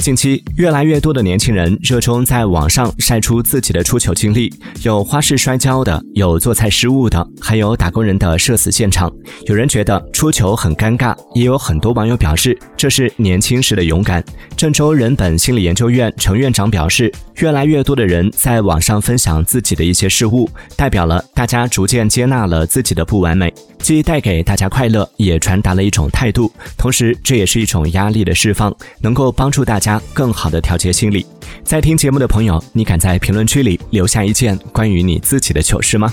近期，越来越多的年轻人热衷在网上晒出自己的出糗经历，有花式摔跤的，有做菜失误的，还有打工人的社死现场。有人觉得出糗很尴尬，也有很多网友表示这是年轻时的勇敢。郑州人本心理研究院程院长表示，越来越多的人在网上分享自己的一些失误，代表了大家逐渐接纳了自己的不完美，既带给大家快乐，也传达了一种态度，同时这也是一种压力的释放，能够帮助大家。更好的调节心理，在听节目的朋友，你敢在评论区里留下一件关于你自己的糗事吗？